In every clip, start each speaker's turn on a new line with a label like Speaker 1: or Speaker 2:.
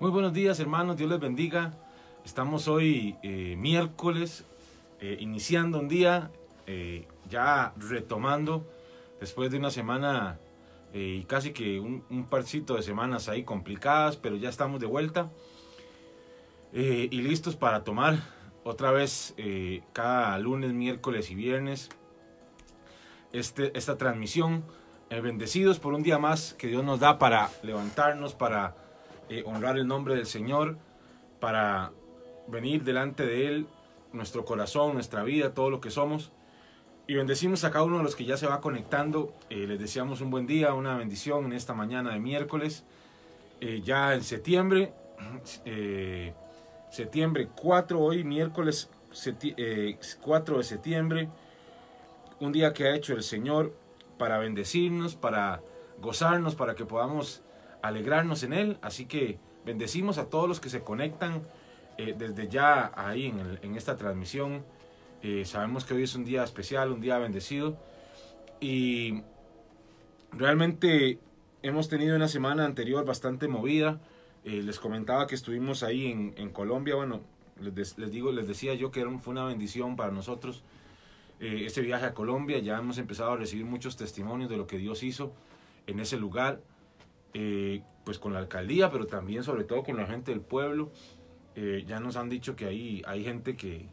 Speaker 1: Muy buenos días hermanos, Dios les bendiga. Estamos hoy eh, miércoles, eh, iniciando un día, eh, ya retomando, después de una semana y casi que un, un, parcito de semanas ahí complicadas, pero ya estamos de vuelta y listos para tomar otra vez cada lunes, miércoles y viernes este, esta transmisión. bendecidos por un día más que Dios nos da para levantarnos, para eh, honrar el nombre del Señor, para venir delante de Él, nuestro corazón, nuestra vida, todo lo que somos. Y bendecimos a cada uno de los que ya se va conectando. Eh, les deseamos un buen día, una bendición en esta mañana de miércoles. Eh, ya en septiembre, septiembre 4, hoy miércoles 4 de septiembre, un día que ha hecho el Señor para bendecirnos, para gozarnos, para que podamos alegrarnos en Él. Así que bendecimos a todos los que se conectan eh, desde ya ahí en, esta transmisión. Eh, sabemos que hoy es un día especial, un día bendecido. Y realmente hemos tenido una semana anterior bastante movida. Eh, les comentaba que estuvimos ahí en, Colombia. Bueno, les, digo, les decía yo que fue una bendición para nosotros este viaje a Colombia. Ya hemos empezado a recibir muchos testimonios de lo que Dios hizo en ese lugar. Eh, pues con la alcaldía, pero también sobre todo con la gente del pueblo. Eh, ya nos han dicho que hay, hay gente que,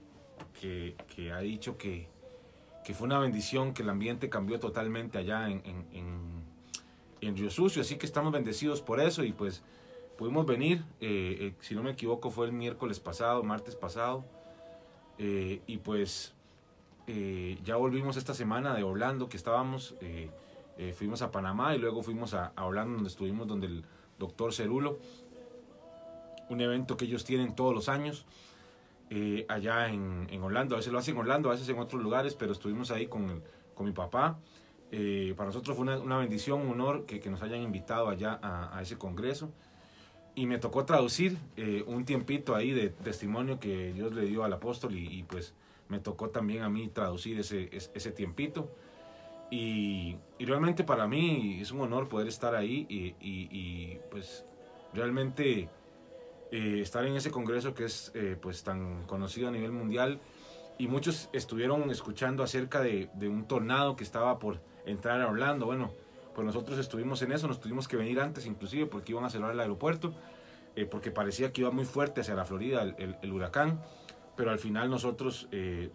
Speaker 1: que, ha dicho que, que, fue una bendición, que el ambiente cambió totalmente allá en, en, en, Río Sucio, así que estamos bendecidos por eso y pues pudimos venir, eh, si no me equivoco fue el miércoles pasado, martes pasado, y pues ya volvimos esta semana de Orlando que estábamos eh, fuimos a Panamá y luego fuimos a, a, Orlando donde estuvimos donde el doctor Cerulo, un evento que ellos tienen todos los años. Eh, allá en, en, Orlando, a veces lo hacen en Orlando, a veces en otros lugares, pero estuvimos ahí con, con mi papá. Eh, para nosotros fue una, una, bendición, un honor que, que, nos hayan invitado allá a, a ese congreso. Y me tocó traducir un tiempito ahí de testimonio que Dios le dio al apóstol y, y pues me tocó también a mí traducir ese, ese, ese tiempito. Y, realmente para mí es un honor poder estar ahí y, pues realmente eh, estar en ese congreso que es eh, pues tan conocido a nivel mundial y muchos estuvieron escuchando acerca de, un tornado que estaba por entrar a Orlando. Bueno, pues nosotros estuvimos en eso, nos tuvimos que venir antes inclusive porque iban a cerrar el aeropuerto, eh, porque parecía que iba muy fuerte hacia la Florida el, huracán, pero al final nosotros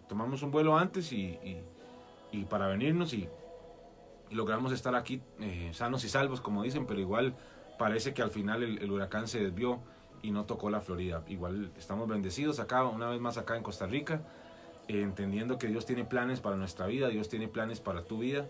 Speaker 1: tomamos un vuelo antes y para venirnos y logramos estar aquí eh, sanos y salvos, como dicen, pero igual parece que al final el, huracán se desvió y no tocó la Florida. Igual estamos bendecidos acá, una vez más acá en Costa Rica, eh, entendiendo que Dios tiene planes para nuestra vida, Dios tiene planes para tu vida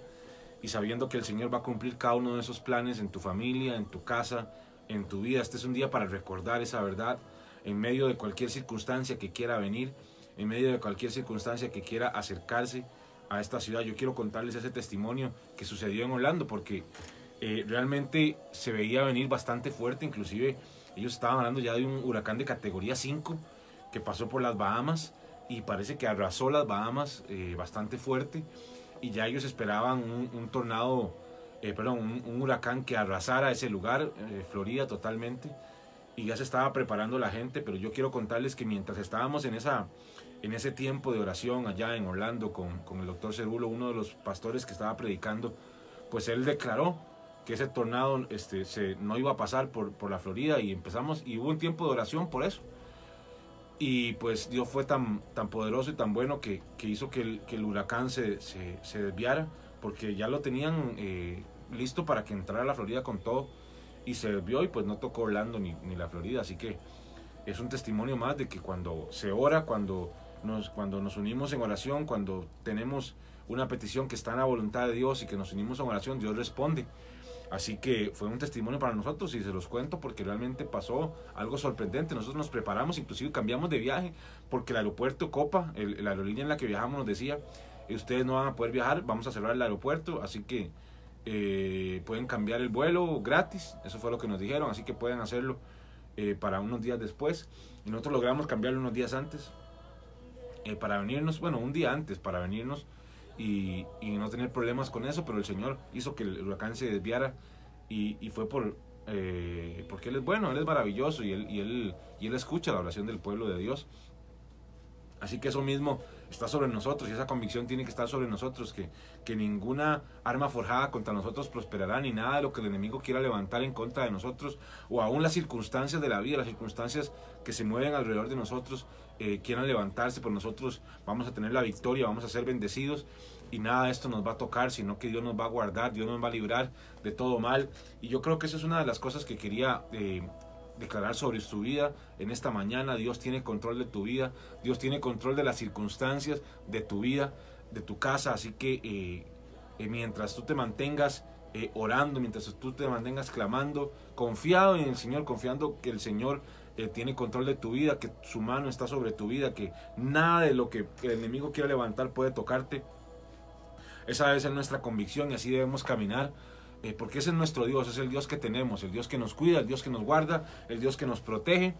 Speaker 1: y sabiendo que el Señor va a cumplir cada uno de esos planes en tu familia, en tu casa, en tu vida. Este es un día para recordar esa verdad en medio de cualquier circunstancia que quiera venir, en medio de cualquier circunstancia que quiera acercarse a esta ciudad. Yo quiero contarles ese testimonio que sucedió en Orlando porque eh, realmente se veía venir bastante fuerte, inclusive ellos estaban hablando ya de un huracán de categoría 5 que pasó por las Bahamas y parece que arrasó las Bahamas eh, bastante fuerte. Y ya ellos esperaban un, tornado, eh, perdón, un, un, huracán que arrasara ese lugar, Florida totalmente, y ya se estaba preparando la gente, pero yo quiero contarles que mientras estábamos en esa en ese tiempo de oración allá en Orlando con, con el doctor Cerulo, uno de los pastores que estaba predicando, pues él declaró que ese tornado este, se, no iba a pasar por, por la Florida y empezamos, y hubo un tiempo de oración por eso. Y pues Dios fue tan, tan poderoso y tan bueno que, que hizo que el, huracán se, se, se, desviara, porque ya lo tenían eh, listo para que entrara a la Florida con todo, y se desvió y pues no tocó Orlando ni, ni la Florida, así que es un testimonio más de que cuando se ora, cuando cuando nos unimos en oración, cuando tenemos una petición que está en la voluntad de Dios y que nos unimos en oración, Dios responde. Así que fue un testimonio para nosotros y se los cuento porque realmente pasó algo sorprendente. Nosotros nos preparamos, inclusive cambiamos de viaje porque el aeropuerto Copa, la aerolínea en la que viajamos nos decía, eh, ustedes no van a poder viajar, vamos a cerrar el aeropuerto, así que eh, pueden cambiar el vuelo gratis. Eso fue lo que nos dijeron, así que pueden hacerlo eh, para unos días después. Y nosotros logramos cambiarlo unos días antes eh, para venirnos, bueno, un día antes para venirnos y, y, no tener problemas con eso, pero el Señor hizo que el huracán se desviara y, y, fue por, eh, porque Él es bueno, Él es maravilloso y él, y, él, y él escucha la oración del pueblo de Dios. Así que eso mismo está sobre nosotros y esa convicción tiene que estar sobre nosotros, que, que ninguna arma forjada contra nosotros prosperará, ni nada de lo que el enemigo quiera levantar en contra de nosotros, o aún las circunstancias de la vida, las circunstancias que se mueven alrededor de nosotros, eh, quieran levantarse por nosotros, vamos a tener la victoria, vamos a ser bendecidos y nada de esto nos va a tocar, sino que Dios nos va a guardar, Dios nos va a librar de todo mal. Y yo creo que esa es una de las cosas que quería eh, declarar sobre su vida en esta mañana. Dios tiene control de tu vida, Dios tiene control de las circunstancias de tu vida, de tu casa. Así que eh, eh, mientras tú te mantengas eh, orando, mientras tú te mantengas clamando, confiado en el Señor, confiando que el Señor tiene control de tu vida, que su mano está sobre tu vida, que nada de lo que el enemigo quiera levantar puede tocarte. Esa debe ser nuestra convicción y así debemos caminar eh, porque ese es nuestro Dios, es el Dios que tenemos, el Dios que nos cuida, el Dios que nos guarda, el Dios que nos protege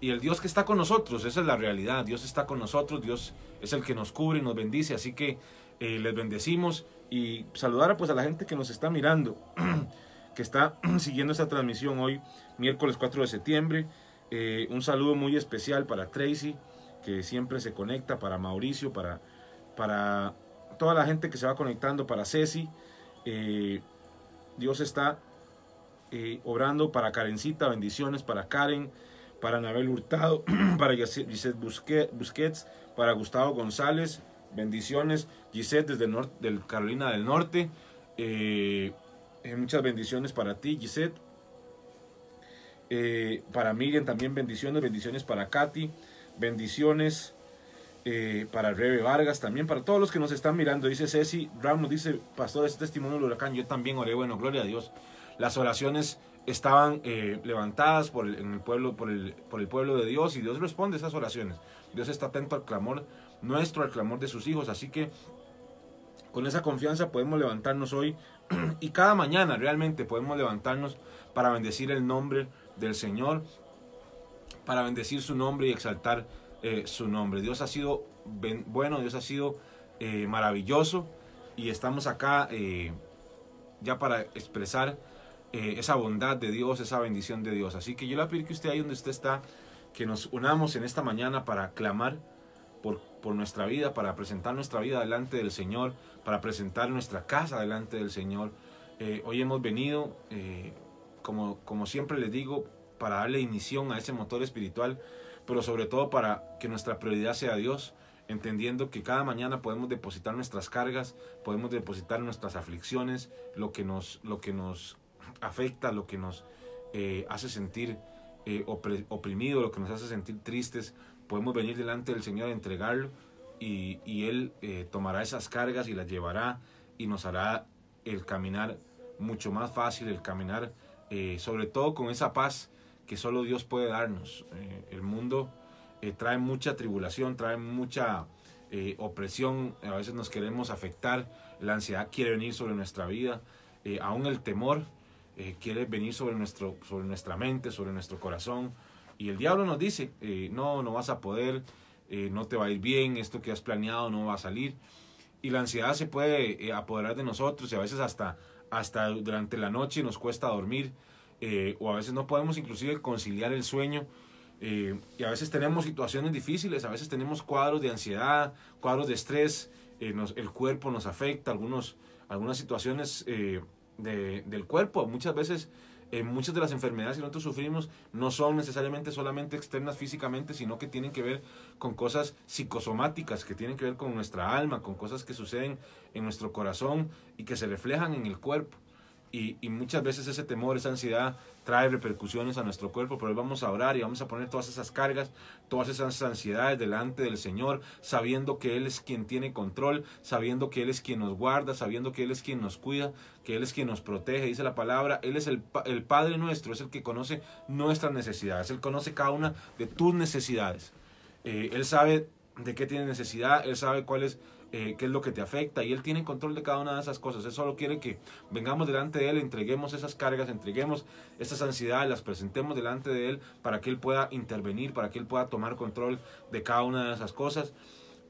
Speaker 1: y el Dios que está con nosotros, esa es la realidad, Dios está con nosotros, Dios es el que nos cubre y nos bendice, así que eh, les bendecimos y saludar pues a la gente que nos está mirando, que está siguiendo esta transmisión hoy, miércoles 4 de septiembre, eh, un saludo muy especial para Tracy, que siempre se conecta, para Mauricio, para, para toda la gente que se va conectando, para Ceci, Dios está eh, obrando para Karencita, bendiciones para Karen, para Anabel Hurtado, para Gisette Busquets, para Gustavo González, bendiciones, Gisette desde el del Carolina del Norte, eh, eh, muchas bendiciones para ti, Gisette. para Miriam también bendiciones, bendiciones para Katy, bendiciones eh, para Rebe Vargas, también para todos los que nos están mirando. Dice Ceci Ramos, dice, pastor, este testimonio del huracán, yo también oré, bueno, gloria a Dios. Las oraciones estaban eh, levantadas por el, el pueblo, por el, por el pueblo de Dios y Dios responde esas oraciones. Dios está atento al clamor nuestro, al clamor de sus hijos, así que con esa confianza podemos levantarnos hoy y cada mañana realmente podemos levantarnos para bendecir el nombre del Señor, para bendecir su nombre y exaltar eh, su nombre. Dios ha sido bueno, Dios ha sido eh, maravilloso y estamos acá eh, ya para expresar esa bondad de Dios, esa bendición de Dios. Así que yo le pido que usted ahí donde usted está, que nos unamos en esta mañana para clamar por, por nuestra vida, para presentar nuestra vida delante del Señor, para presentar nuestra casa delante del Señor. hoy hemos venido, como, como siempre les digo, para darle inición a ese motor espiritual pero sobre todo para que nuestra prioridad sea Dios, entendiendo que cada mañana podemos depositar nuestras cargas, podemos depositar nuestras aflicciones, lo que nos, lo que nos afecta, lo que nos eh, hace sentir eh, oprimido, lo que nos hace sentir tristes, podemos venir delante del Señor entregarlo y, y Él eh, tomará esas cargas y las llevará y nos hará el caminar mucho más fácil, el caminar sobre todo con esa paz que solo Dios puede darnos. Eh, el mundo eh, trae mucha tribulación, trae mucha eh, opresión, a veces nos queremos afectar, la ansiedad quiere venir sobre nuestra vida, aún el temor quiere venir sobre, nuestro, sobre nuestra mente, sobre nuestro corazón. Y el diablo nos dice, no, no vas a poder, no te va a ir bien, esto que has planeado no va a salir. Y la ansiedad se puede apoderar de nosotros y a veces hasta, hasta durante la noche nos cuesta dormir. Eh, o a veces no podemos inclusive conciliar el sueño. Eh, y a veces tenemos situaciones difíciles, a veces tenemos cuadros de ansiedad, cuadros de estrés, eh, el cuerpo nos afecta, algunos, algunas situaciones del cuerpo. Muchas veces, muchas de las enfermedades que nosotros sufrimos no son necesariamente solamente externas físicamente, sino que tienen que ver con cosas psicosomáticas, que tienen que ver con nuestra alma, con cosas que suceden en nuestro corazón y que se reflejan en el cuerpo. Y, muchas veces ese temor, esa ansiedad trae repercusiones a nuestro cuerpo, pero hoy vamos a orar y vamos a poner todas esas cargas, todas esas ansiedades delante del Señor, sabiendo que Él es quien tiene control, sabiendo que Él es quien nos guarda, sabiendo que Él es quien nos cuida, que Él es quien nos protege. Dice la palabra, Él es el, el Padre nuestro, es el que conoce nuestras necesidades, Él conoce cada una de tus necesidades. Eh, él sabe de qué tienes necesidad, Él sabe cuál es eh, qué es lo que te afecta y Él tiene control de cada una de esas cosas. Él solo quiere que vengamos delante de Él, entreguemos esas cargas, entreguemos esas ansiedades, las presentemos delante de Él para que Él pueda intervenir, para que Él pueda tomar control de cada una de esas cosas.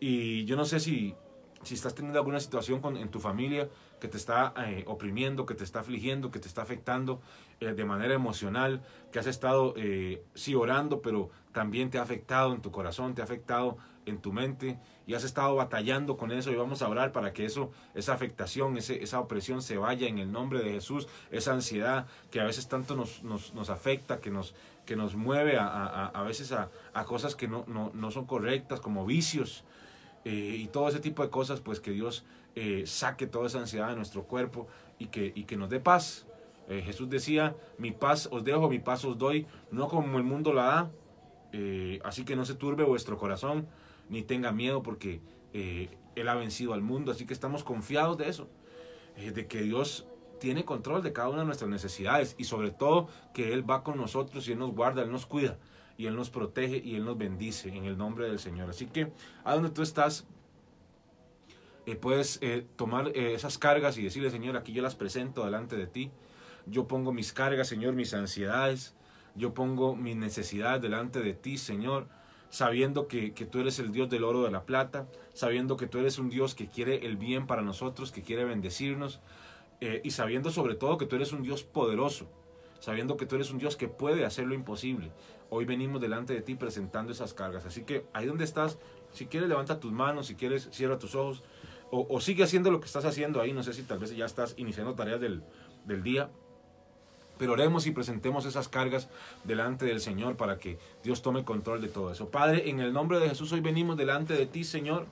Speaker 1: Y yo no sé si, si estás teniendo alguna situación con, en tu familia que te está eh, oprimiendo, que te está afligiendo, que te está afectando eh, de manera emocional, que has estado, eh, sí, orando, pero también te ha afectado en tu corazón, te ha afectado en tu mente y has estado batallando con eso y vamos a orar para que eso, esa afectación, ese, esa opresión se vaya en el nombre de Jesús, esa ansiedad que a veces tanto nos, nos, nos afecta, que nos, que nos mueve a, a, a veces a, a, cosas que no, no, no, son correctas, como vicios y todo ese tipo de cosas, pues que Dios eh, saque toda esa ansiedad de nuestro cuerpo y que, y que nos dé paz. Eh, Jesús decía, mi paz os dejo, mi paz os doy, no como el mundo la da, eh, así que no se turbe vuestro corazón, ni tenga miedo porque Él ha vencido al mundo, así que estamos confiados de eso, de que Dios tiene control de cada una de nuestras necesidades y sobre todo que Él va con nosotros y Él nos guarda, Él nos cuida y Él nos protege y Él nos bendice en el nombre del Señor. Así que a donde tú estás, eh, puedes eh, tomar eh, esas cargas y decirle, Señor, aquí yo las presento delante de ti. Yo pongo mis cargas, Señor, mis ansiedades. Yo pongo mis necesidades delante de ti, Señor, sabiendo que, que, tú eres el Dios del oro de la plata, sabiendo que tú eres un Dios que quiere el bien para nosotros, que quiere bendecirnos, eh, y sabiendo sobre todo que tú eres un Dios poderoso, sabiendo que tú eres un Dios que puede hacer lo imposible. Hoy venimos delante de ti presentando esas cargas. Así que ahí donde estás, si quieres levanta tus manos, si quieres cierra tus ojos, o, sigue haciendo lo que estás haciendo ahí. No sé si tal vez ya estás iniciando tareas del, del día, pero oremos y presentemos esas cargas delante del Señor para que Dios tome control de todo eso. Padre, en el nombre de Jesús hoy venimos delante de ti, Señor.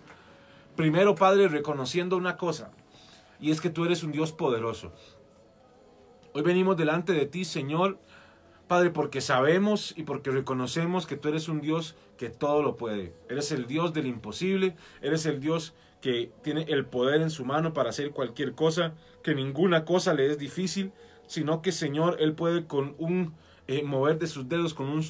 Speaker 1: Primero, Padre, reconociendo una cosa, y es que tú eres un Dios poderoso. Hoy venimos delante de ti, Señor, Padre, porque sabemos y porque reconocemos que tú eres un Dios que todo lo puede. Eres el Dios del imposible, eres el Dios que tiene el poder en su mano para hacer cualquier cosa, que ninguna cosa le es difícil sino que Señor, Él puede con un eh, mover de sus dedos, con un,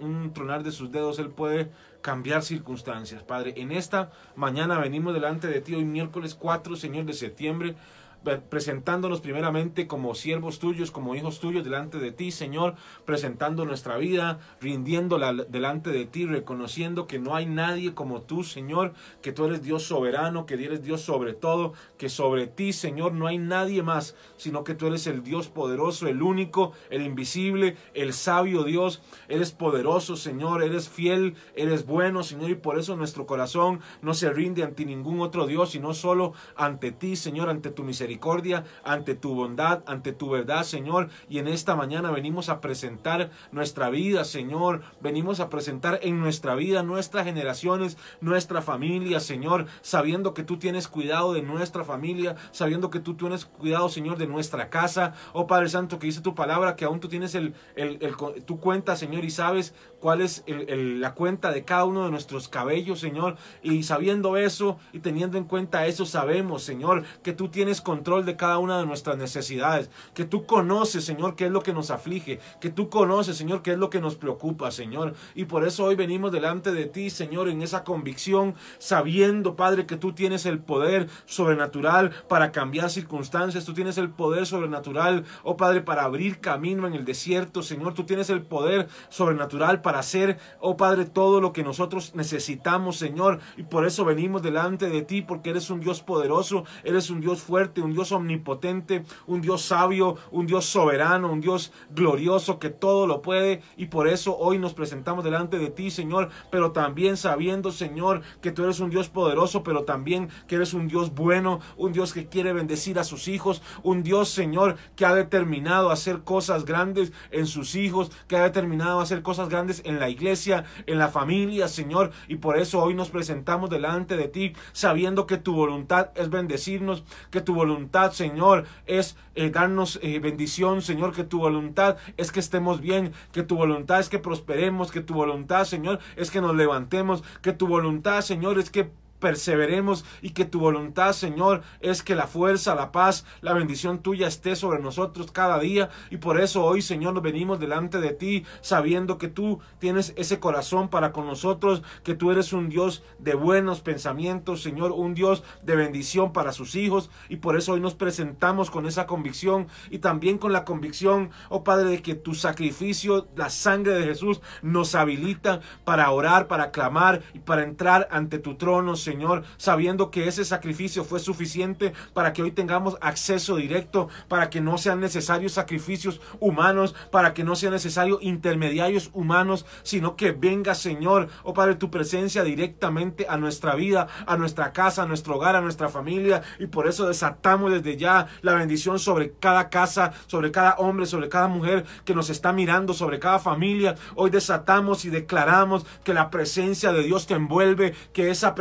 Speaker 1: un, tronar de sus dedos, Él puede cambiar circunstancias. Padre, en esta mañana venimos delante de ti, hoy miércoles 4, Señor, de septiembre, presentándonos primeramente como siervos tuyos, como hijos tuyos delante de ti, Señor, presentando nuestra vida, rindiéndola delante de ti, reconociendo que no hay nadie como tú, Señor, que tú eres Dios soberano, que eres Dios sobre todo, que sobre ti, Señor, no hay nadie más, sino que tú eres el Dios poderoso, el único, el invisible, el sabio Dios, eres poderoso, Señor, eres fiel, eres bueno, Señor, y por eso nuestro corazón no se rinde ante ningún otro Dios, sino solo ante ti, Señor, ante tu misericordia misericordia, ante tu bondad, ante tu verdad, Señor. Y en esta mañana venimos a presentar nuestra vida, Señor. Venimos a presentar en nuestra vida nuestras generaciones, nuestra familia, Señor, sabiendo que tú tienes cuidado de nuestra familia, sabiendo que tú tienes cuidado, Señor, de nuestra casa. Oh Padre Santo, que dice tu palabra, que aún tú tienes el, el, el tu cuenta, Señor, y sabes cuál es la cuenta de cada uno de nuestros cabellos, Señor. Y sabiendo eso y teniendo en cuenta eso, sabemos, Señor, que tú tienes control de cada una de nuestras necesidades. Que tú conoces, Señor, qué es lo que nos aflige. Que tú conoces, Señor, qué es lo que nos preocupa, Señor. Y por eso hoy venimos delante de ti, Señor, en esa convicción, sabiendo, Padre, que tú tienes el poder sobrenatural para cambiar circunstancias. Tú tienes el poder sobrenatural, oh Padre, para abrir camino en el desierto, Señor. Tú tienes el poder sobrenatural para hacer, oh Padre, todo lo que nosotros necesitamos, Señor. Y por eso venimos delante de ti, porque eres un Dios poderoso, eres un Dios fuerte, un Dios omnipotente, un Dios sabio, un Dios soberano, un Dios glorioso que todo lo puede. Y por eso hoy nos presentamos delante de ti, Señor, pero también sabiendo, Señor, que tú eres un Dios poderoso, pero también que eres un Dios bueno, un Dios que quiere bendecir a sus hijos, un Dios, Señor, que ha determinado hacer cosas grandes en sus hijos, que ha determinado hacer cosas grandes en la iglesia, en la familia, Señor. Y por eso hoy nos presentamos delante de ti, sabiendo que tu voluntad es bendecirnos, que tu voluntad, Señor, es eh, darnos eh, bendición, Señor, que tu voluntad es que estemos bien, que tu voluntad es que prosperemos, que tu voluntad, Señor, es que nos levantemos, que tu voluntad, Señor, es que perseveremos y que tu voluntad, Señor, es que la fuerza, la paz, la bendición tuya esté sobre nosotros cada día. Y por eso hoy, Señor, nos venimos delante de ti, sabiendo que tú tienes ese corazón para con nosotros, que tú eres un Dios de buenos pensamientos, Señor, un Dios de bendición para sus hijos. Y por eso hoy nos presentamos con esa convicción y también con la convicción, oh Padre, de que tu sacrificio, la sangre de Jesús, nos habilita para orar, para clamar y para entrar ante tu trono, Señor Señor, sabiendo que ese sacrificio fue suficiente para que hoy tengamos acceso directo, para que no sean necesarios sacrificios humanos, para que no sean necesarios intermediarios humanos, sino que venga, Señor, oh Padre, tu presencia directamente a nuestra vida, a nuestra casa, a nuestro hogar, a nuestra familia, y por eso desatamos desde ya la bendición sobre cada casa, sobre cada hombre, sobre cada mujer que nos está mirando, sobre cada familia. Hoy desatamos y declaramos que la presencia de Dios te envuelve, que esa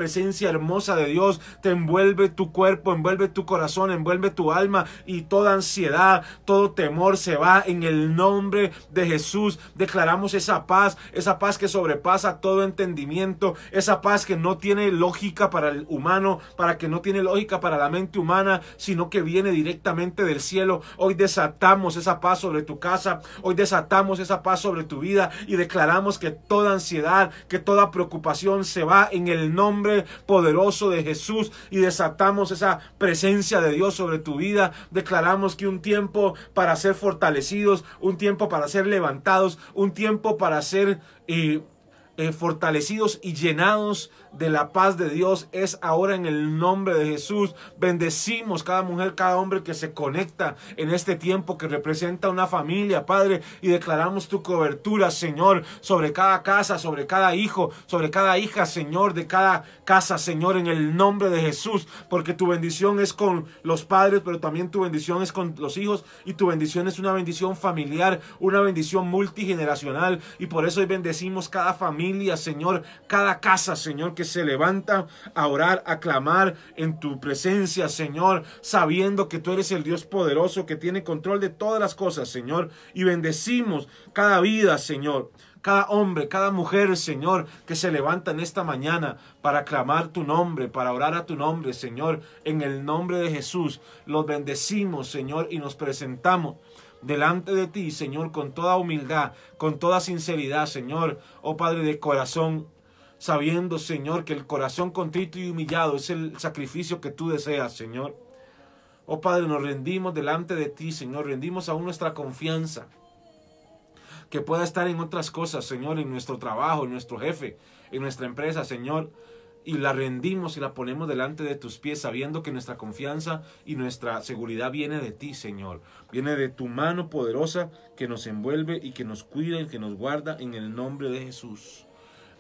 Speaker 1: hermosa de Dios te envuelve tu cuerpo, envuelve tu corazón, envuelve tu alma y toda ansiedad, todo temor se va en el nombre de Jesús. Declaramos esa paz, esa paz que sobrepasa todo entendimiento, esa paz que no tiene lógica para el humano, para que no tiene lógica para la mente humana, sino que viene directamente del cielo. Hoy desatamos esa paz sobre tu casa, hoy desatamos esa paz sobre tu vida y declaramos que toda ansiedad, que toda preocupación se va en el nombre poderoso de Jesús y desatamos esa presencia de Dios sobre tu vida. Declaramos que un tiempo para ser fortalecidos, un tiempo para ser levantados, un tiempo para ser... Eh, eh, fortalecidos y llenados de la paz de Dios es ahora en el nombre de Jesús. Bendecimos cada mujer, cada hombre que se conecta en este tiempo que representa una familia, Padre, y declaramos tu cobertura, Señor, sobre cada casa, sobre cada hijo, sobre cada hija, Señor, de cada casa, Señor, en el nombre de Jesús, porque tu bendición es con los padres, pero también tu bendición es con los hijos y tu bendición es una bendición familiar, una bendición multigeneracional y por eso hoy bendecimos cada familia, Señor, cada casa, Señor, que se levanta a orar, a clamar en tu presencia, Señor, sabiendo que tú eres el Dios poderoso que tiene control de todas las cosas, Señor. Y bendecimos cada vida, Señor cada hombre, cada mujer, Señor, que se levanta en esta mañana para clamar tu nombre, para orar a tu nombre, Señor, en el nombre de Jesús. Los bendecimos, Señor, y nos presentamos delante de ti, Señor, con toda humildad, con toda sinceridad, Señor, oh Padre de corazón, sabiendo, Señor, que el corazón contrito y humillado es el sacrificio que tú deseas, Señor. Oh Padre, nos rendimos delante de ti, Señor, rendimos aún nuestra confianza, que pueda estar en otras cosas, Señor, en nuestro trabajo, en nuestro jefe, en nuestra empresa, Señor, y la rendimos y la ponemos delante de tus pies, sabiendo que nuestra confianza y nuestra seguridad viene de ti, Señor. Viene de tu mano poderosa que nos envuelve y que nos cuida y que nos guarda en el nombre de Jesús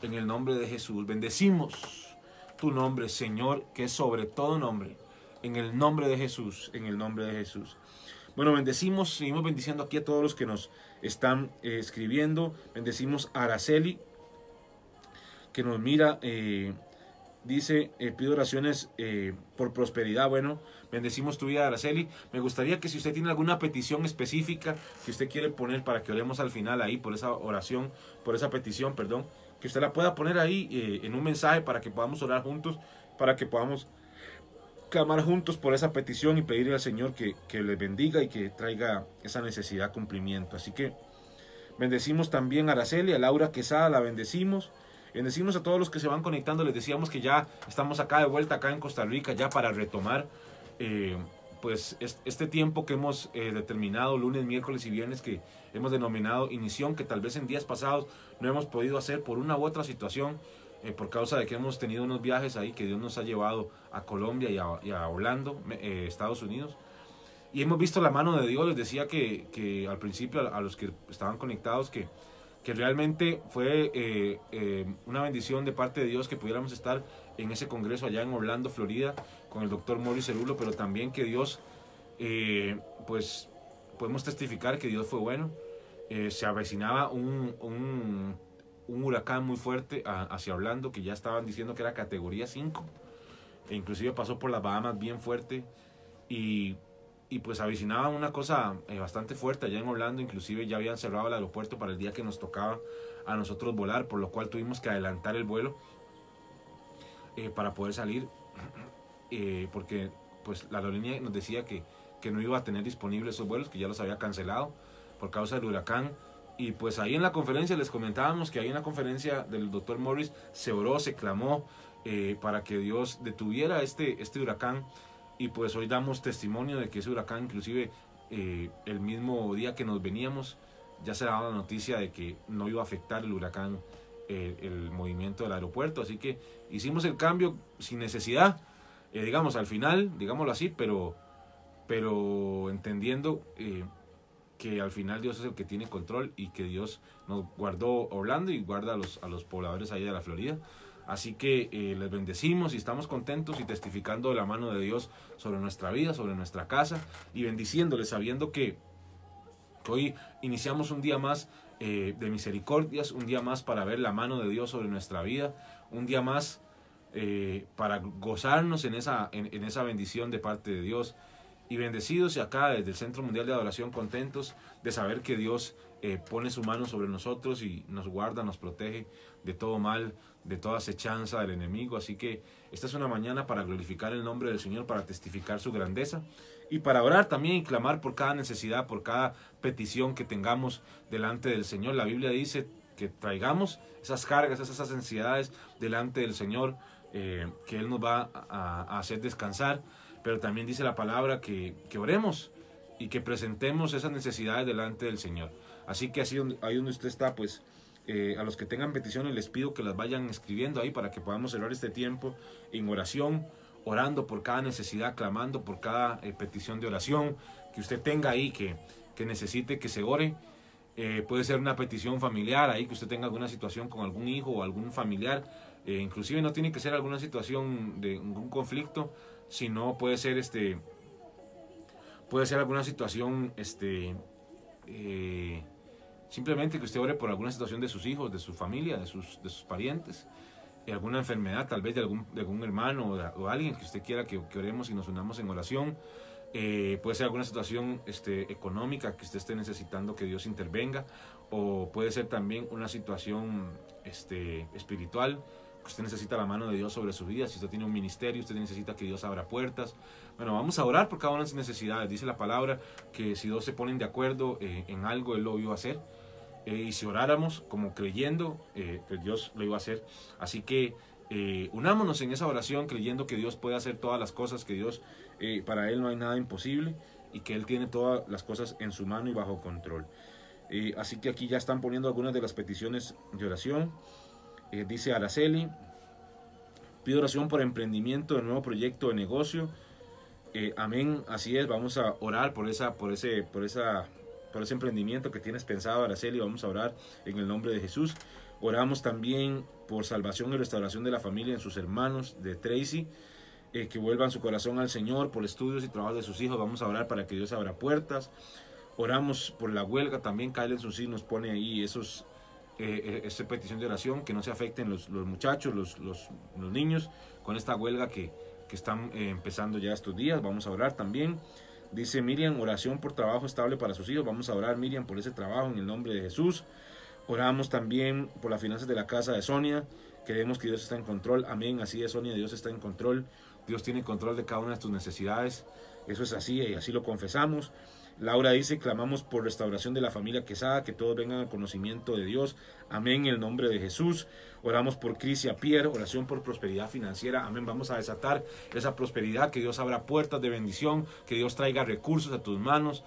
Speaker 1: en el nombre de Jesús. Bendecimos tu nombre, Señor, que es sobre todo nombre. En el nombre de Jesús, en el nombre de Jesús. Bueno, bendecimos, seguimos bendiciendo aquí a todos los que nos están eh, escribiendo. Bendecimos a Araceli, que nos mira, eh, dice, eh, pido oraciones por prosperidad. Bueno, bendecimos tu vida, Araceli. Me gustaría que si usted tiene alguna petición específica que usted quiere poner para que oremos al final ahí por esa oración, por esa petición, perdón, que usted la pueda poner ahí eh, en un mensaje para que podamos orar juntos, para que podamos clamar juntos por esa petición y pedirle al Señor que, que le bendiga y que traiga esa necesidad cumplimiento. Así que bendecimos también a Araceli, a Laura Quesada, la bendecimos. Bendecimos a todos los que se van conectando. Les decíamos que ya estamos acá de vuelta, acá en Costa Rica, ya para retomar eh, pues este tiempo que hemos eh, determinado lunes, miércoles y viernes que hemos denominado inición, que tal vez en días pasados no hemos podido hacer por una u otra situación, eh, por causa de que hemos tenido unos viajes ahí que Dios nos ha llevado a Colombia y a, eh, Estados Unidos. Y hemos visto la mano de Dios, les decía que, que al principio a, los que estaban conectados que, que realmente fue eh, una bendición de parte de Dios que pudiéramos estar en ese congreso allá en Orlando, Florida, con el doctor Morris Cerulo, pero también que Dios, pues podemos testificar que Dios fue bueno, eh, se avecinaba un, un, un, huracán muy fuerte hacia Orlando, que ya estaban diciendo que era categoría 5. E inclusive pasó por las Bahamas bien fuerte. Y, y pues avecinaba una cosa eh, bastante fuerte allá en Orlando. Inclusive ya habían cerrado el aeropuerto para el día que nos tocaba a nosotros volar, por lo cual tuvimos que adelantar el vuelo eh, para poder salir. porque pues la aerolínea nos decía que, que no iba a tener disponibles esos vuelos, que ya los había cancelado por causa del huracán. Y pues ahí en la conferencia les comentábamos que ahí en la conferencia del doctor Morris se oró, se clamó eh, para que Dios detuviera este, este huracán. Y pues hoy damos testimonio de que ese huracán, inclusive eh, el mismo día que nos veníamos, ya se daba la noticia de que no iba a afectar el huracán el movimiento del aeropuerto. Así que hicimos el cambio sin necesidad, eh, digamos, al final, digámoslo así, pero, pero entendiendo eh, que al final Dios es el que tiene control y que Dios nos guardó Orlando y guarda a los, a los pobladores ahí de la Florida. Así que eh, les bendecimos y estamos contentos y testificando de la mano de Dios sobre nuestra vida, sobre nuestra casa y bendiciéndoles sabiendo que hoy iniciamos un día más eh, de misericordias, un día más para ver la mano de Dios sobre nuestra vida, un día más eh, para gozarnos en esa, en, esa bendición de parte de Dios. Y bendecidos y acá desde el Centro Mundial de Adoración contentos de saber que Dios eh, pone su mano sobre nosotros y nos guarda, nos protege de todo mal, de toda acechanza del enemigo. Así que esta es una mañana para glorificar el nombre del Señor, para testificar su grandeza y para orar también y clamar por cada necesidad, por cada petición que tengamos delante del Señor. La Biblia dice que traigamos esas cargas, esas ansiedades delante del Señor, eh, que Él nos va a, hacer descansar, pero también dice la palabra que, que oremos y que presentemos esas necesidades delante del Señor. Así que así ahí donde usted está, pues eh, a los que tengan peticiones les pido que las vayan escribiendo ahí para que podamos cerrar este tiempo en oración orando por cada necesidad, clamando por cada eh, petición de oración que usted tenga ahí, que, que necesite que se ore. Eh, puede ser una petición familiar, ahí que usted tenga alguna situación con algún hijo o algún familiar. Inclusive no tiene que ser alguna situación de algún conflicto, sino puede ser este puede ser alguna situación este simplemente que usted ore por alguna situación de sus hijos, de su familia, de sus, de sus parientes alguna enfermedad, tal vez de algún, de algún hermano o, alguien que usted quiera que, oremos y nos unamos en oración. Eh, puede ser alguna situación este, económica que usted esté necesitando que Dios intervenga, o puede ser también una situación este, espiritual, que usted necesita la mano de Dios sobre su vida. Si usted tiene un ministerio, usted necesita que Dios abra puertas. Bueno, vamos a orar por cada una de sus necesidades. Dice la palabra que si dos se ponen de acuerdo eh, en algo, Él lo iba a hacer. Eh, y si oráramos como creyendo, eh, pues Dios lo iba a hacer. Así que eh, unámonos en esa oración creyendo que Dios puede hacer todas las cosas, que Dios, para Él no hay nada imposible y que Él tiene todas las cosas en su mano y bajo control. así que aquí ya están poniendo algunas de las peticiones de oración. dice Araceli, pido oración por emprendimiento de nuevo proyecto de negocio. Amén, así es, vamos a orar por esa, por ese, por esa por ese emprendimiento que tienes pensado, Araceli. Vamos a orar en el nombre de Jesús. Oramos también por salvación y restauración de la familia en sus hermanos de Tracy. Eh, que vuelvan su corazón al Señor por estudios y trabajo de sus hijos. Vamos a orar para que Dios abra puertas. Oramos por la huelga también. Kyle sí nos pone ahí esos, eh, eh, esa petición de oración, que no se afecten los, los muchachos, los, los, los, niños con esta huelga que, que están empezando ya estos días. Vamos a orar también. Dice Miriam, oración por trabajo estable para sus hijos. Vamos a orar, Miriam, por ese trabajo en el nombre de Jesús. Oramos también por las finanzas de la casa de Sonia. Creemos que Dios está en control. Amén. Así es, Sonia. Dios está en control. Dios tiene control de cada una de tus necesidades. Eso es así y así lo confesamos. Laura dice, clamamos por restauración de la familia Quesada, que todos vengan al conocimiento de Dios. Amén, en el nombre de Jesús. Oramos por Crisia Pierre, oración por prosperidad financiera. Amén, vamos a desatar esa prosperidad, que Dios abra puertas de bendición, que Dios traiga recursos a tus manos.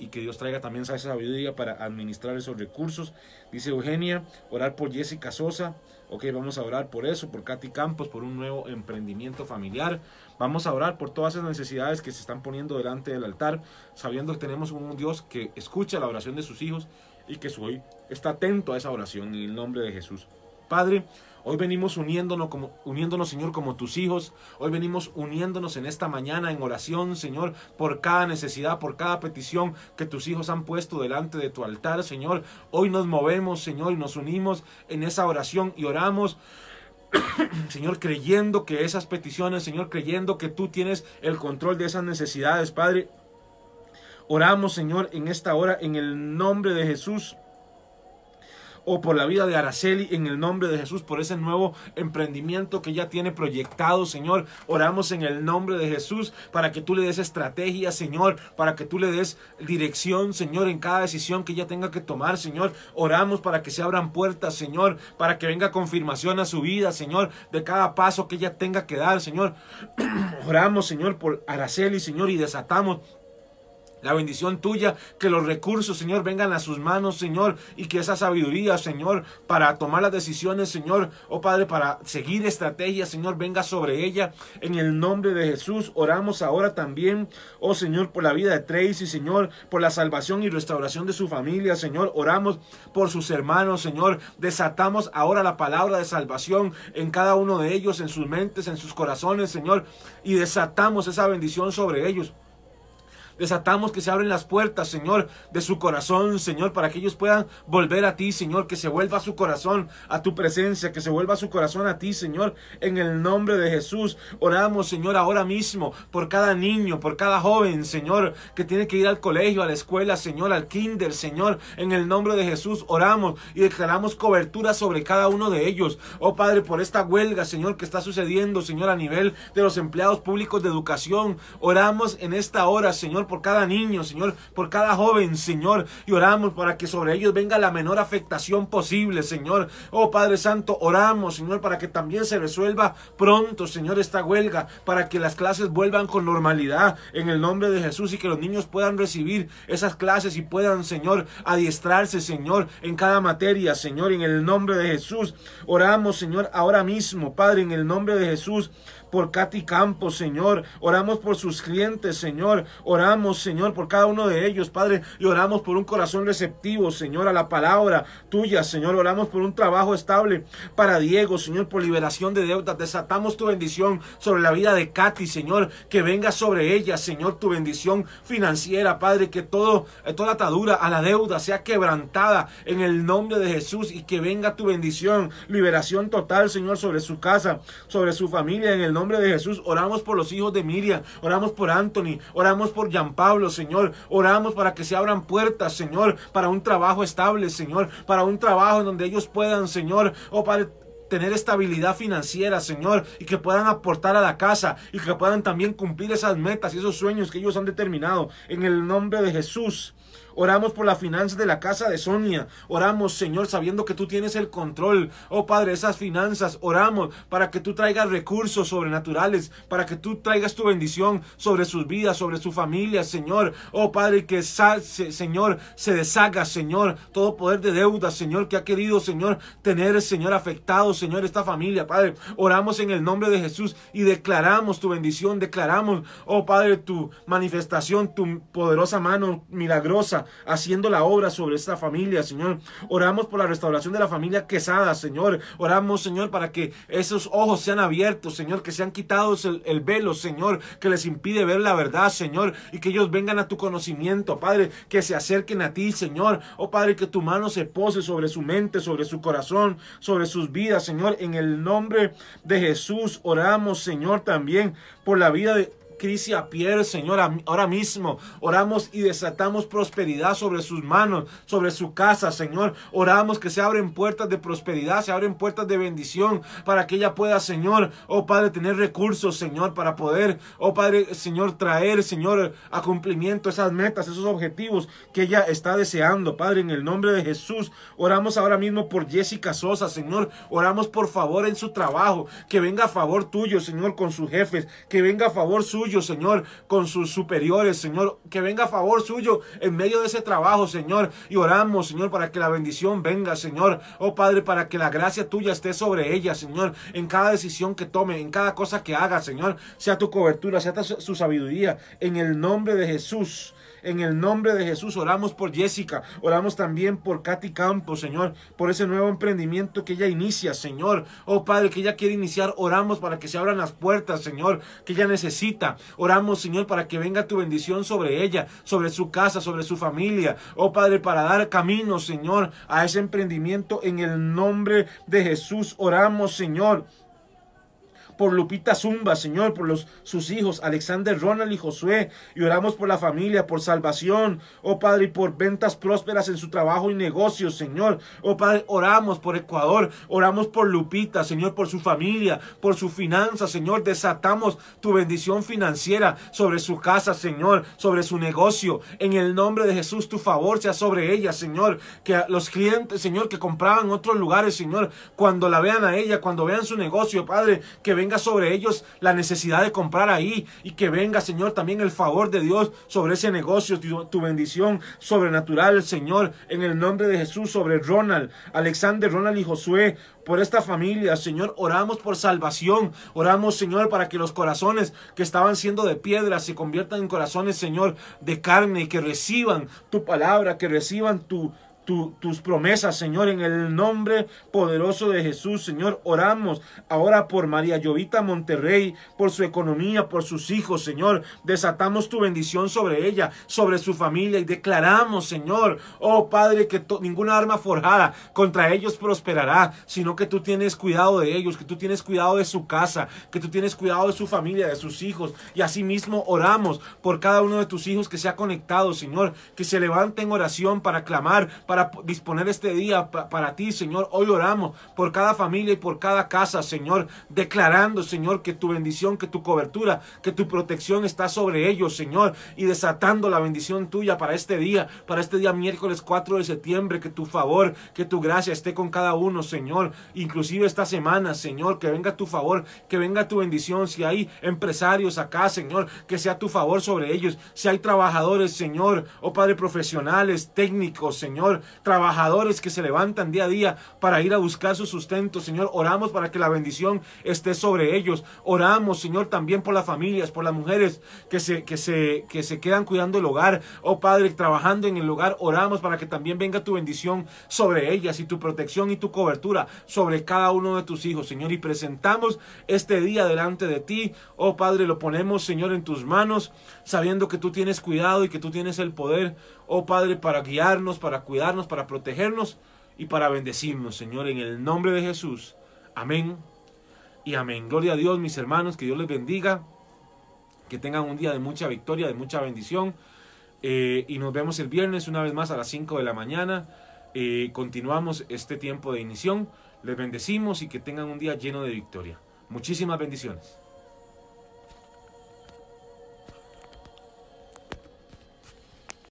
Speaker 1: Y que Dios traiga también esa sabiduría para administrar esos recursos. Dice Eugenia, orar por Jessica Sosa. Ok, vamos a orar por eso, por Katy Campos, por un nuevo emprendimiento familiar. Vamos a orar por todas esas necesidades que se están poniendo delante del altar, sabiendo que tenemos un Dios que escucha la oración de sus hijos y que hoy está atento a esa oración en el nombre de Jesús. Padre, Hoy venimos uniéndonos, como, uniéndonos, Señor, como tus hijos. Hoy venimos uniéndonos en esta mañana en oración, Señor, por cada necesidad, por cada petición que tus hijos han puesto delante de tu altar, Señor. Hoy nos movemos, Señor, y nos unimos en esa oración y oramos. Señor, creyendo que esas peticiones, Señor, creyendo que tú tienes el control de esas necesidades, Padre. Oramos, Señor, en esta hora, en el nombre de Jesús o por la vida de Araceli en el nombre de Jesús, por ese nuevo emprendimiento que ya tiene proyectado, Señor. Oramos en el nombre de Jesús para que tú le des estrategia, Señor, para que tú le des dirección, Señor, en cada decisión que ella tenga que tomar, Señor. Oramos para que se abran puertas, Señor, para que venga confirmación a su vida, Señor, de cada paso que ella tenga que dar, Señor. Oramos, Señor, por Araceli, Señor, y desatamos La bendición tuya, que los recursos, Señor, vengan a sus manos, Señor, y que esa sabiduría, Señor, para tomar las decisiones, Señor, oh Padre, para seguir estrategias, Señor, venga sobre ella. En el nombre de Jesús, oramos ahora también, oh Señor, por la vida de Tracy, Señor, por la salvación y restauración de su familia, Señor. Oramos por sus hermanos, Señor. Desatamos ahora la palabra de salvación en cada uno de ellos, en sus mentes, en sus corazones, Señor, y desatamos esa bendición sobre ellos. Desatamos que se abren las puertas, Señor, de su corazón, Señor, para que ellos puedan volver a ti, Señor, que se vuelva su corazón a tu presencia, que se vuelva su corazón a ti, Señor, en el nombre de Jesús. Oramos, Señor, ahora mismo por cada niño, por cada joven, Señor, que tiene que ir al colegio, a la escuela, Señor, al kinder, Señor, en el nombre de Jesús. Oramos y declaramos cobertura sobre cada uno de ellos. Oh Padre, por esta huelga, Señor, que está sucediendo, Señor, a nivel de los empleados públicos de educación. Oramos en esta hora, Señor, por cada niño, Señor, por cada joven, Señor, y oramos para que sobre ellos venga la menor afectación posible, Señor. Oh Padre Santo, oramos, Señor, para que también se resuelva pronto, Señor, esta huelga, para que las clases vuelvan con normalidad en el nombre de Jesús y que los niños puedan recibir esas clases y puedan, Señor, adiestrarse, Señor, en cada materia, Señor, en el nombre de Jesús. Oramos, Señor, ahora mismo, Padre, en el nombre de Jesús por Katy Campos, Señor. Oramos por sus clientes, Señor. Oramos, Señor, por cada uno de ellos, Padre. Y oramos por un corazón receptivo, Señor, a la palabra tuya, Señor. Oramos por un trabajo estable para Diego, Señor, por liberación de deudas. Desatamos tu bendición sobre la vida de Katy, Señor. Que venga sobre ella, Señor, tu bendición financiera, Padre. Que todo, eh, toda atadura a la deuda sea quebrantada en el nombre de Jesús y que venga tu bendición, liberación total, Señor, sobre su casa, sobre su familia, en el nombre de Jesús, oramos por los hijos de Miriam, oramos por Anthony, oramos por Jean Pablo, Señor, oramos para que se abran puertas, Señor, para un trabajo estable, Señor, para un trabajo en donde ellos puedan, Señor, o para tener estabilidad financiera, Señor, y que puedan aportar a la casa y que puedan también cumplir esas metas y esos sueños que ellos han determinado. En el nombre de Jesús. Oramos por la finanzas de la casa de Sonia. Oramos, Señor, sabiendo que tú tienes el control. Oh Padre, esas finanzas. Oramos para que tú traigas recursos sobrenaturales, para que tú traigas tu bendición sobre sus vidas, sobre su familia, Señor. Oh Padre, que Señor, se deshaga, Señor, todo poder de deuda, Señor, que ha querido, Señor, tener, Señor, afectado, Señor, esta familia, Padre. Oramos en el nombre de Jesús y declaramos tu bendición, declaramos, oh Padre, tu manifestación, tu poderosa mano milagrosa haciendo la obra sobre esta familia, Señor. Oramos por la restauración de la familia Quesada, Señor. Oramos, Señor, para que esos ojos sean abiertos, Señor, que sean quitados el, el velo, Señor, que les impide ver la verdad, Señor, y que ellos vengan a tu conocimiento, Padre, que se acerquen a ti, Señor. Oh, Padre, que tu mano se pose sobre su mente, sobre su corazón, sobre sus vidas, Señor. En el nombre de Jesús oramos, Señor, también por la vida de Crisia Pierre, Señor, ahora mismo oramos y desatamos prosperidad sobre sus manos, sobre su casa, Señor. Oramos que se abren puertas de prosperidad, se abren puertas de bendición para que ella pueda, Señor, oh Padre, tener recursos, Señor, para poder, oh Padre, Señor, traer, Señor, a cumplimiento esas metas, esos objetivos que ella está deseando, Padre, en el nombre de Jesús. Oramos ahora mismo por Jessica Sosa, Señor. Oramos por favor en su trabajo, que venga a favor tuyo, Señor, con sus jefes, que venga a favor suyo Señor, con sus superiores, Señor, que venga a favor suyo en medio de ese trabajo, Señor, y oramos, Señor, para que la bendición venga, Señor, oh Padre, para que la gracia tuya esté sobre ella, Señor, en cada decisión que tome, en cada cosa que haga, Señor, sea tu cobertura, sea su sabiduría, en el nombre de Jesús. En el nombre de Jesús oramos por Jessica, oramos también por Katy Campos, Señor, por ese nuevo emprendimiento que ella inicia, Señor. Oh Padre, que ella quiere iniciar, oramos para que se abran las puertas, Señor, que ella necesita. Oramos, Señor, para que venga tu bendición sobre ella, sobre su casa, sobre su familia. Oh Padre, para dar camino, Señor, a ese emprendimiento en el nombre de Jesús. Oramos, Señor por Lupita Zumba, Señor, por los, sus hijos, Alexander, Ronald y Josué, y oramos por la familia, por salvación, oh Padre, y por ventas prósperas en su trabajo y negocios, Señor, oh Padre, oramos por Ecuador, oramos por Lupita, Señor, por su familia, por su finanza, Señor, desatamos tu bendición financiera sobre su casa, Señor, sobre su negocio, en el nombre de Jesús, tu favor sea sobre ella, Señor, que los clientes, Señor, que compraban en otros lugares, Señor, cuando la vean a ella, cuando vean su negocio, Padre, que vengan venga sobre ellos la necesidad de comprar ahí y que venga, Señor, también el favor de Dios sobre ese negocio, tu, tu bendición sobrenatural, Señor, en el nombre de Jesús, sobre Ronald, Alexander, Ronald y Josué, por esta familia, Señor. Oramos por salvación. Oramos, Señor, para que los corazones que estaban siendo de piedra se conviertan en corazones, Señor, de carne y que reciban tu palabra, que reciban tu tus promesas, Señor, en el nombre poderoso de Jesús, Señor. Oramos ahora por María Llovita Monterrey, por su economía, por sus hijos, Señor. Desatamos tu bendición sobre ella, sobre su familia y declaramos, Señor, oh Padre, que ninguna arma forjada contra ellos prosperará, sino que tú tienes cuidado de ellos, que tú tienes cuidado de su casa, que tú tienes cuidado de su familia, de sus hijos. Y asimismo oramos por cada uno de tus hijos que se ha conectado, Señor, que se levante en oración para clamar, para disponer este día para ti, Señor. Hoy oramos por cada familia y por cada casa, Señor, declarando, Señor, que tu bendición, que tu cobertura, que tu protección está sobre ellos, Señor, y desatando la bendición tuya para este día, para este día miércoles 4 de septiembre, que tu favor, que tu gracia esté con cada uno, Señor, inclusive esta semana, Señor, que venga tu favor, que venga tu bendición, si hay empresarios acá, Señor, que sea tu favor sobre ellos, si hay trabajadores, Señor, o oh Padre, profesionales, técnicos, Señor, trabajadores que se levantan día a día para ir a buscar su sustento. Señor, oramos para que la bendición esté sobre ellos. Oramos, Señor, también por las familias, por las mujeres que se, que se, que se quedan cuidando el hogar. Oh Padre, trabajando en el hogar, oramos para que también venga tu bendición sobre ellas y tu protección y tu cobertura sobre cada uno de tus hijos, Señor. Y presentamos este día delante de ti. Oh Padre, lo ponemos, Señor, en tus manos, sabiendo que tú tienes cuidado y que tú tienes el poder oh Padre, para guiarnos, para cuidarnos, para protegernos y para bendecirnos, Señor, en el nombre de Jesús. Amén y amén. Gloria a Dios, mis hermanos, que Dios les bendiga, que tengan un día de mucha victoria, de mucha bendición. Eh, y nos vemos el viernes una vez más a las 5 de la mañana. Eh, continuamos este tiempo de inición. Les bendecimos y que tengan un día lleno de victoria. Muchísimas bendiciones.